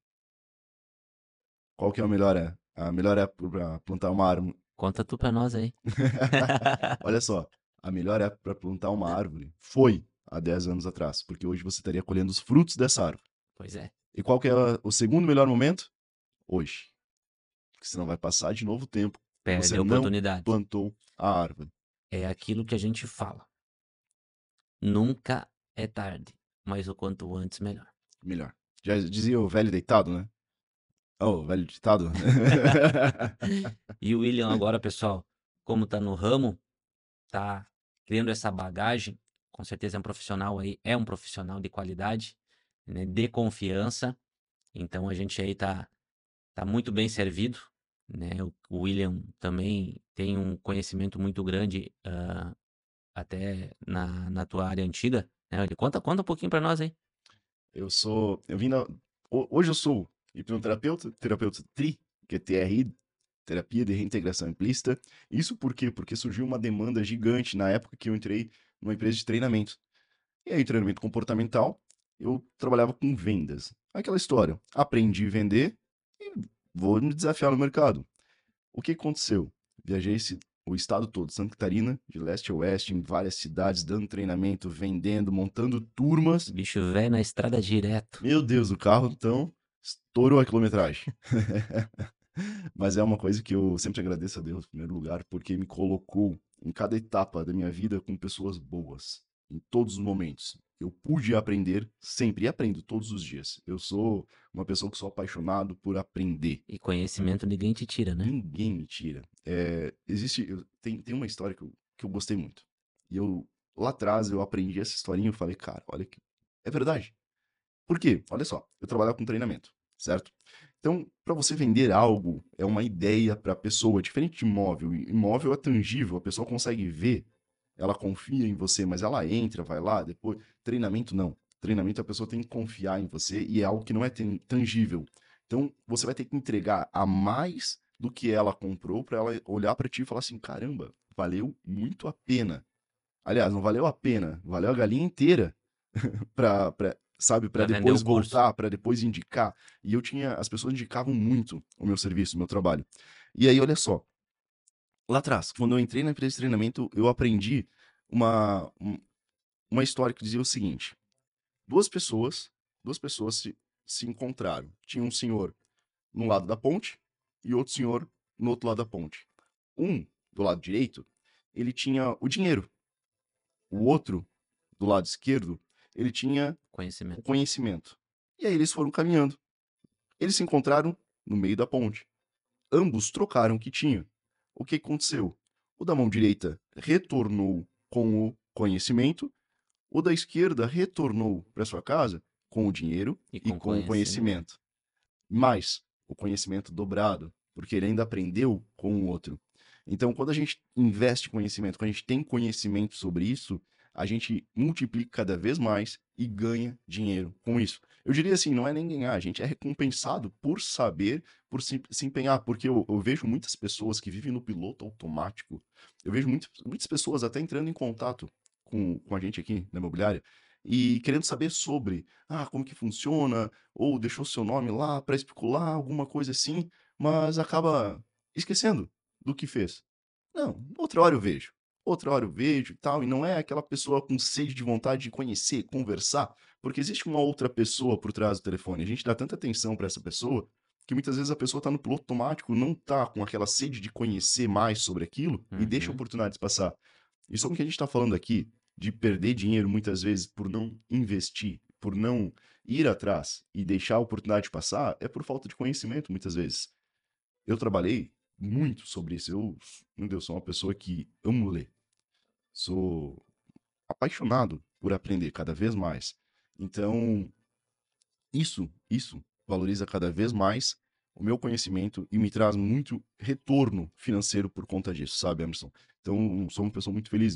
Qual que é a melhor, é- a melhor época para plantar uma árvore? Conta tu para nós aí. Olha só, a melhor época para plantar uma árvore foi há 10 anos atrás, porque hoje você estaria colhendo os frutos dessa árvore. Pois é. E qual que é o segundo melhor momento? Hoje. Porque senão vai passar de novo o tempo. Perde Você a oportunidade. plantou a árvore. É aquilo que a gente fala. Nunca é tarde, mas o quanto antes, melhor. Melhor. Já dizia o velho deitado, né? Oh, o velho ditado. E o William agora, pessoal, como tá no ramo, tá criando essa bagagem, com certeza é um profissional aí, é um profissional de qualidade, né, de confiança. Então a gente aí tá, tá muito bem servido, né? O, William também tem um conhecimento muito grande, ah, até na, na tua área antiga, né? Ele conta, conta um pouquinho para nós aí. Eu sou. Eu vim na. ho- Hoje eu sou hipnoterapeuta, terapeuta TRI, que é TRI, terapia de reintegração implícita. Isso por quê? Porque surgiu uma demanda gigante na época que eu entrei numa empresa de treinamento. E aí, treinamento comportamental, eu trabalhava com vendas. Aquela história. Aprendi a vender e vou me desafiar no mercado. O que aconteceu? Viajei esse- o estado todo, Santa Catarina, de leste a oeste, em várias cidades, dando treinamento, vendendo, montando turmas. Bicho velho na estrada direto. Meu Deus, o carro então estourou a quilometragem. Mas é uma coisa que eu sempre agradeço a Deus, em primeiro lugar, porque me colocou em cada etapa da minha vida com pessoas boas, em todos os momentos. Eu pude aprender sempre e aprendo todos os dias. Eu sou uma pessoa que sou apaixonado por aprender. E conhecimento ninguém te tira, né? Ninguém me tira. É, existe, eu- tem, tem uma história que eu, que eu gostei muito. E eu, lá atrás, eu aprendi essa historinha e eu falei, cara, olha que é verdade. Por quê? Olha só, eu trabalhava com treinamento, certo? Então, para você vender algo, é uma ideia para a pessoa, diferente de imóvel. Imóvel é tangível, a pessoa consegue ver, ela confia em você, mas ela entra, vai lá, depois. Treinamento não. Treinamento a pessoa tem que confiar em você e é algo que não é tan- tangível. Então, você vai ter que entregar a mais do que ela comprou para ela olhar para ti e falar assim: caramba, valeu muito a pena. Aliás, não valeu a pena, valeu a galinha inteira para, sabe, para depois voltar, para depois indicar. E eu tinha, as pessoas indicavam muito o meu serviço, o meu trabalho. E aí, olha só, lá atrás, quando eu entrei na empresa de treinamento, eu aprendi uma, um- uma história que dizia o seguinte: duas pessoas, duas pessoas se, se encontraram. Tinha um senhor no lado da ponte e outro senhor no outro lado da ponte. Um, do lado direito, ele tinha o dinheiro. O outro, do lado esquerdo, ele tinha o Conhecimento. conhecimento. E aí eles foram caminhando. Eles se encontraram no meio da ponte. Ambos trocaram o que tinham. O que aconteceu? O da mão direita retornou com o conhecimento, o da esquerda retornou para sua casa com o dinheiro E e com com o conhecimento. Mas o conhecimento dobrado, porque ele ainda aprendeu com o outro. Então, quando a gente investe conhecimento, quando a gente tem conhecimento sobre isso, a gente multiplica cada vez mais e ganha dinheiro com isso. Eu diria assim, não é nem ganhar, a gente é recompensado por saber, por se, se empenhar, porque eu, eu vejo muitas pessoas que vivem no piloto automático, eu vejo muitas, muitas pessoas até entrando em contato com, com a gente aqui na imobiliária e querendo saber sobre, ah, como que funciona, ou deixou seu nome lá para especular, alguma coisa assim, mas acaba esquecendo do que fez. Não, outra hora eu vejo. Outra hora eu vejo e tal, e não é aquela pessoa com sede de vontade de conhecer, conversar, porque existe uma outra pessoa por trás do telefone. A gente dá tanta atenção para essa pessoa que muitas vezes a pessoa tá no piloto automático, não tá com aquela sede de conhecer mais sobre aquilo e deixa Uhum. oportunidades passar. E sobre o que a gente está falando aqui, de perder dinheiro muitas vezes por não investir, por não ir atrás e deixar a oportunidade passar, é por falta de conhecimento muitas vezes. Eu trabalhei muito sobre isso. Eu, meu Deus, sou uma pessoa que amo ler. Sou apaixonado por aprender cada vez mais. Então, isso, isso valoriza cada vez mais o meu conhecimento e me traz muito retorno financeiro por conta disso, sabe, Emerson? Então, sou uma pessoa muito feliz.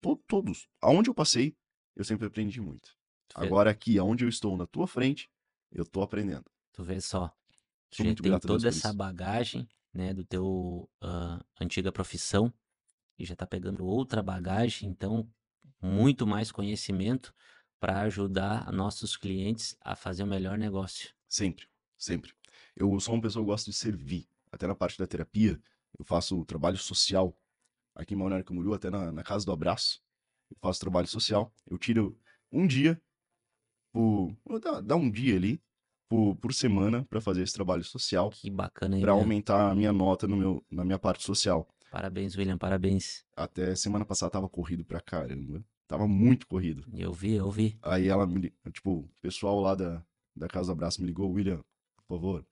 To- Todos, aonde eu passei, eu sempre aprendi muito. Tu vê, Agora aqui, aonde eu estou na tua frente, eu tô aprendendo. tu vê só. Já muito tem toda essa bagagem, né, do teu ah, antiga profissão e já tá pegando outra bagagem, então muito mais conhecimento para ajudar nossos clientes a fazer o melhor negócio. Sempre, sempre. Eu sou uma pessoa que gosta de servir. Até na parte da terapia, eu faço trabalho social. Aqui em Balneário Camboriú, até na, na Casa do Abraço, eu faço trabalho social. Eu tiro um dia, por, dar um dia ali, por, por semana para fazer esse trabalho social, Que bacana, para aumentar a minha nota no meu, na minha parte social. Parabéns, William, parabéns. Até semana passada tava corrido pra caramba. Tava muito corrido. Eu vi, eu vi. Aí ela me, tipo, o pessoal lá da, da Casa do Abraço me ligou, William, por favor,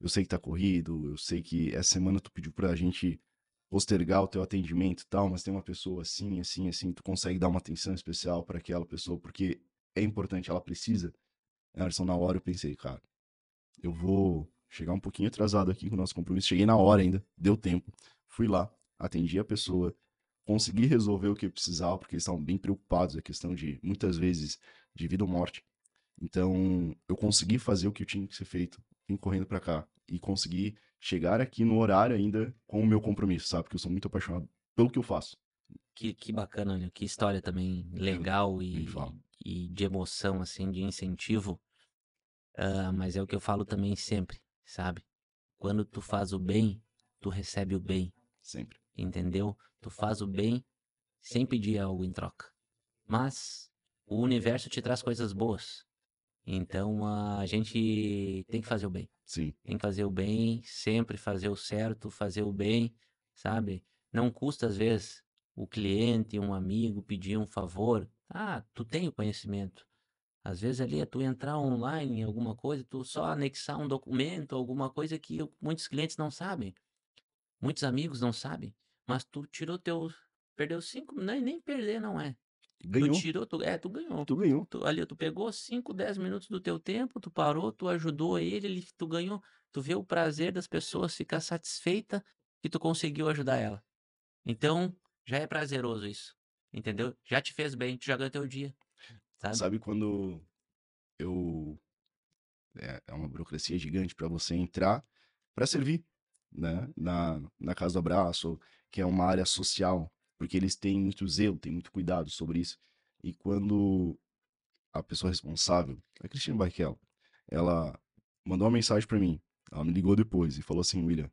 eu sei que tá corrido, eu sei que essa semana tu pediu pra gente postergar o teu atendimento e tal, mas tem uma pessoa assim, assim, assim, tu consegue dar uma atenção especial pra aquela pessoa, porque é importante, ela precisa. Anderson, na hora eu pensei, cara, eu vou chegar um pouquinho atrasado aqui com o nosso compromisso, cheguei na hora ainda, deu tempo, fui lá, atendi a pessoa, consegui resolver o que eu precisava, porque eles estavam bem preocupados, a questão de, muitas vezes, de vida ou morte. Então, eu consegui fazer o que tinha que ser feito, vim correndo pra cá e consegui chegar aqui no horário ainda com o meu compromisso, sabe? Porque eu sou muito apaixonado pelo que eu faço. Que, que bacana, William. Que história também legal e, e de emoção, assim, de incentivo. Ah, mas é o que eu falo também sempre, sabe? Quando tu faz o bem, tu recebe o bem. Sempre. entendeu? Tu faz o bem sem pedir algo em troca. Mas o universo te traz coisas boas. Então a gente tem que fazer o bem. Sim. Tem que fazer o bem, sempre fazer o certo, fazer o bem, sabe? Não custa às vezes o cliente, um amigo pedir um favor. Ah, tu tem o conhecimento. Às vezes ali é tu entrar online em alguma coisa, tu só anexar um documento, alguma coisa que muitos clientes não sabem. Muitos amigos não sabem, mas tu tirou teu. Perdeu cinco, nem, nem perder não é. Ganhou. Tu tirou, tu, é, tu ganhou. Tu ganhou. Tu, ali, tu pegou 5, 10 minutos do teu tempo, tu parou, tu ajudou ele, ele, tu ganhou. Tu vê o prazer das pessoas ficar satisfeita que tu conseguiu ajudar ela. Então, já é prazeroso isso. Entendeu? Já te fez bem, tu já ganhou teu dia. Sabe? Sabe quando eu. É é uma burocracia gigante para você entrar para servir, né? Na, na Casa do Abraço, que é uma área social, porque eles têm muito zelo, têm muito cuidado sobre isso. E quando a pessoa responsável, a Cristina Barrichello, ela mandou uma mensagem para mim, ela me ligou depois e falou assim: William,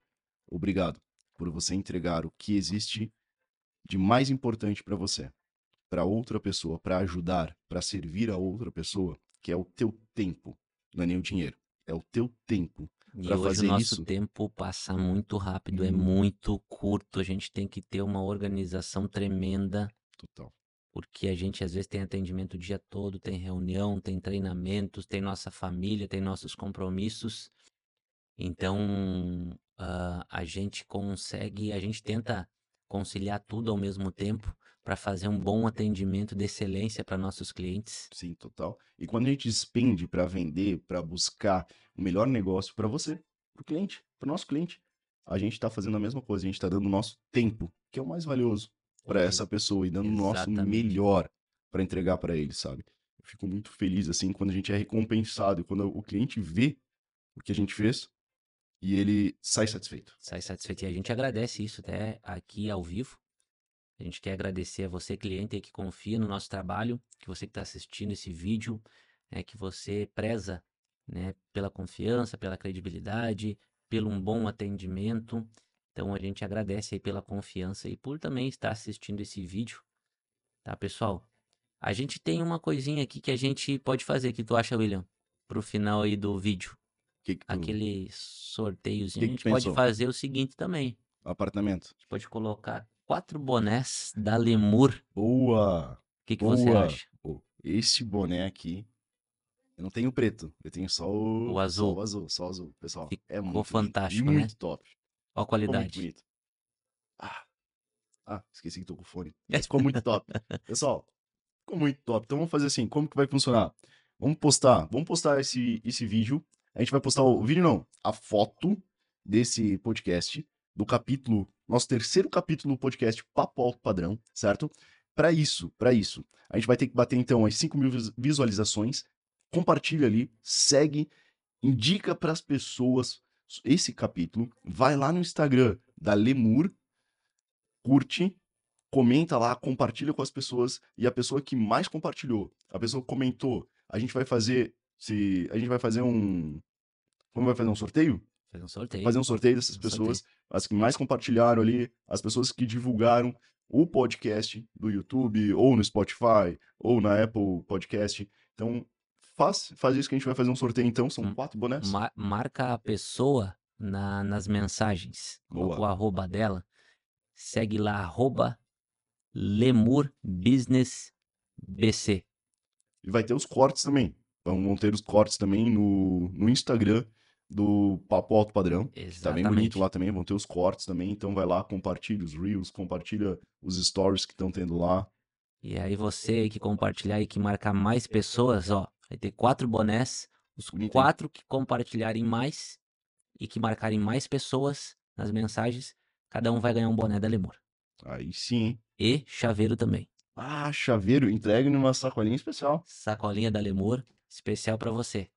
obrigado por você entregar o que existe de mais importante para você para outra pessoa, para ajudar, para servir a outra pessoa, que é o teu tempo, não é nem o dinheiro, é o teu tempo. E hoje o nosso isso- tempo passa muito rápido, é Muito. muito curto. A gente tem que ter uma organização tremenda. Total. porque a gente às vezes tem atendimento o dia todo, tem reunião, tem treinamentos, tem nossa família, tem nossos compromissos. Então, ah, a gente consegue, a gente tenta conciliar tudo ao mesmo tempo para fazer um bom atendimento de excelência para nossos clientes. Sim, total. E quando a gente expende para vender, para buscar o melhor negócio para você, para o cliente, para o nosso cliente, a gente está fazendo a mesma coisa, a gente está dando o nosso tempo, que é o mais valioso para essa pessoa e dando o nosso melhor para entregar para ele, sabe? Eu fico muito feliz assim quando a gente é recompensado, quando o cliente vê o que a gente fez e ele sai satisfeito. sai satisfeito. E a gente agradece isso até aqui ao vivo. A gente quer agradecer a você, cliente, que confia no nosso trabalho, que você que está assistindo esse vídeo, né, que você preza né, pela confiança, pela credibilidade, pelo um bom atendimento. Então a gente agradece aí pela confiança e por também estar assistindo esse vídeo. Tá, pessoal? A gente tem uma coisinha aqui que a gente pode fazer, que tu acha, William? Pro final aí do vídeo. Que que tu... Aquele sorteiozinho. Que a gente pode fazer o seguinte também. Apartamento. A gente pode colocar quatro bonés da Lemur. Boa! O que, que você Boa. acha? Pô, esse boné aqui, eu não tenho preto, eu tenho só o, O só azul. o azul, só o azul, pessoal. é Ficou muito lindo, fantástico, né? muito top. Ó a Ficou muito qualidade. bonito. Ah, ah, esqueci que tô com fone. Mas ficou muito top. Pessoal, ficou muito top. Então vamos fazer assim, como que vai funcionar? Vamos postar, vamos postar esse, esse vídeo. A gente vai postar o, o vídeo não, a foto desse podcast, do capítulo, nosso terceiro capítulo do podcast Papo Alto Padrão, certo? Para isso, para isso, a gente vai ter que bater então as 5 mil vis- visualizações. Compartilha ali, segue, indica para as pessoas esse capítulo. Vai lá no Instagram da Lemur, curte, comenta lá, compartilha com as pessoas e a pessoa que mais compartilhou, a pessoa que comentou, a gente vai fazer se a gente vai fazer um como vai fazer um sorteio? Fazer um sorteio. fazer um sorteio dessas pessoas, as que mais compartilharam ali, as pessoas que divulgaram o podcast do YouTube, ou no Spotify, ou na Apple Podcast. Então, Faz, faz isso que a gente vai fazer um sorteio então, são Hum, quatro bonés. Ma- marca a pessoa na- nas mensagens. Boa. o arroba dela. Segue lá, arroba Lemur Business BC. E vai ter os cortes também. Vão ter os cortes também no, no Instagram do Papo Alto Padrão. Tá bem Exatamente. bonito lá também, vão ter os cortes também. Então vai lá, compartilha os Reels, compartilha os stories que estão tendo lá. E aí você que compartilhar e que marcar mais pessoas, ó, vai ter quatro bonés. Os Bonito, hein? quatro que compartilharem mais e que marcarem mais pessoas nas mensagens, cada um vai ganhar um boné da Lemur. Aí sim, hein? E chaveiro também. Ah, chaveiro, entregue numa sacolinha especial. Sacolinha da Lemur, especial pra você.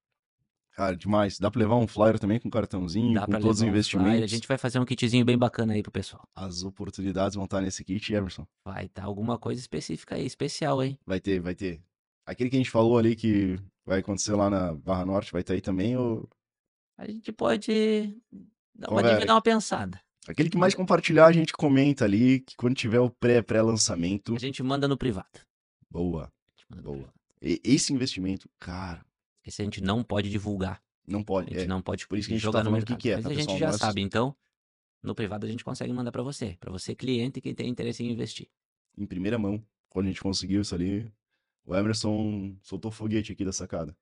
Cara, demais. Dá pra levar um flyer também com cartãozinho, Dá com pra todos os um flyer, investimentos. A gente vai fazer um kitzinho bem bacana aí pro pessoal. As oportunidades vão estar nesse kit, Emerson. Vai estar alguma coisa específica aí, especial, hein? Vai ter, vai ter. Aquele que a gente falou ali que vai acontecer lá na Barra Norte, vai ter aí também, ou A gente pode dar uma, Confere. dar uma pensada. aquele que mais compartilhar, a gente comenta ali, que quando tiver o pré, pré-lançamento, A gente manda no privado. boa, boa. privado. Esse investimento, cara, Esse a gente não pode divulgar. não A pode, gente é, não pode por isso que a gente jogar tá no mercado. que é, Mas tá, a gente pessoal? já Não é- sabe, então, no privado a gente consegue mandar pra você. Pra você, cliente, que tem interesse em investir. em primeira mão, quando a gente conseguiu isso ali, o Emerson soltou foguete aqui da sacada.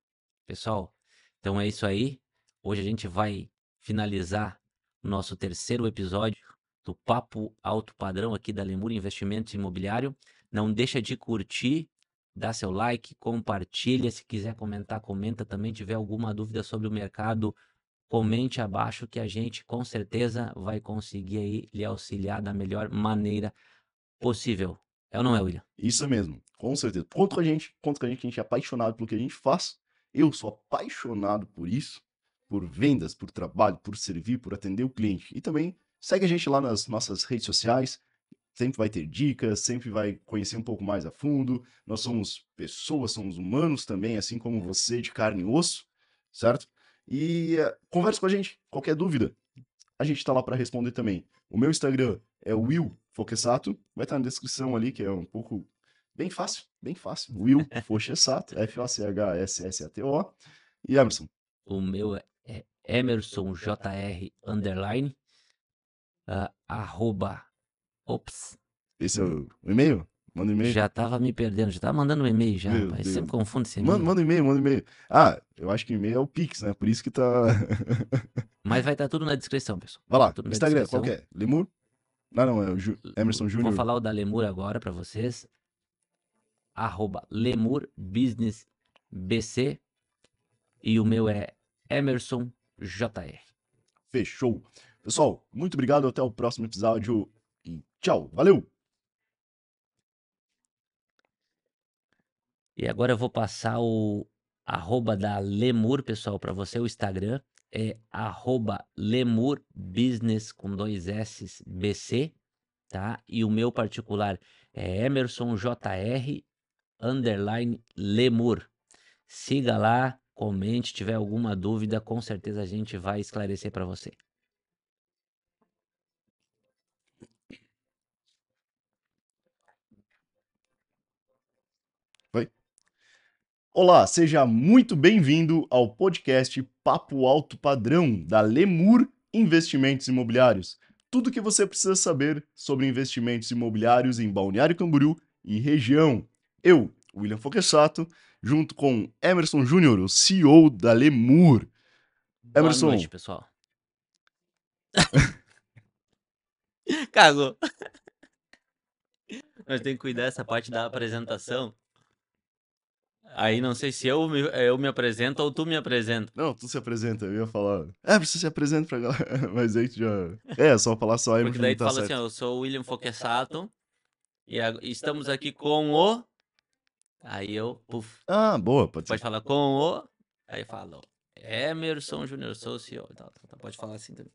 Pessoal, então é isso aí. Hoje a gente vai finalizar o nosso terceiro episódio do Papo Alto Padrão aqui da Lemur Investimentos Imobiliário. Não deixa de curtir, dá seu like, compartilha. Se quiser comentar, comenta também. Tiver alguma dúvida sobre o mercado, comente abaixo que a gente com certeza vai conseguir aí lhe auxiliar da melhor maneira possível. É ou não é, William? Isso mesmo, com certeza. Conta com a gente, conta com a gente que a gente é apaixonado pelo que a gente faz. Eu sou apaixonado por isso, por vendas, por trabalho, por servir, por atender o cliente. E também segue a gente lá nas nossas redes sociais. Sempre vai ter dicas, sempre vai conhecer um pouco mais a fundo. Nós somos pessoas, somos humanos também, assim como você, de carne e osso, certo? E converse com a gente, qualquer dúvida. A gente tá lá para responder também. O meu Instagram é Will Foquesato, vai estar na descrição ali, que é um pouco bem fácil, bem fácil. Will Foquesato, F-O-C-H-S-S-A-T-O. E Emerson, O meu é- é Emerson JR underline ah, arroba ops esse é o, o e-mail? Manda um e-mail. já tava me perdendo já tava mandando um e-mail já Meu rapaz. Deus. sempre confundo esse Manda, e-mail manda um e-mail, manda um e-mail. Ah, eu acho que o e-mail é o Pix, né? Por isso que tá. mas vai estar tudo na descrição pessoal Vai lá, Tudo na Instagram, qual que é? Lemur? Não, não, é o Ju- Emerson vou Júnior. falar o da Lemur agora para vocês arroba Lemur Business BC e o meu é Emerson JR Fechou. Pessoal, muito obrigado. Até o próximo episódio. Tchau. Valeu! E agora eu vou passar o arroba da Lemur, pessoal, para você, o Instagram. É arroba Lemur Business com dois S BC, tá? E o meu particular é Emerson JR underline Lemur. Siga lá, comente, tiver alguma dúvida, com certeza a gente vai esclarecer para você. Olá, seja muito bem-vindo ao podcast Papo Alto Padrão da Lemur Investimentos Imobiliários. Tudo o que você precisa saber sobre investimentos imobiliários em Balneário Camboriú e região. Eu, William Foquesato, junto com Emerson Júnior, o CEO da Lemur. Emerson. Boa noite, pessoal. Cagou. Nós temos que cuidar dessa parte da apresentação. Aí não sei se eu me, eu me apresento ou tu me apresenta. Não, tu se apresenta, eu ia falar. É, você se apresenta pra galera, mas aí tu já. É, só falar só Emerson. Porque daí tu tá fala assim, certo. ó, eu sou o William Foquesato e estamos aqui com o... Aí eu, puf, Ah, boa, pode ser. pode falar com o... Aí fala, Emerson Júnior, sou o CEO. Pode falar assim também.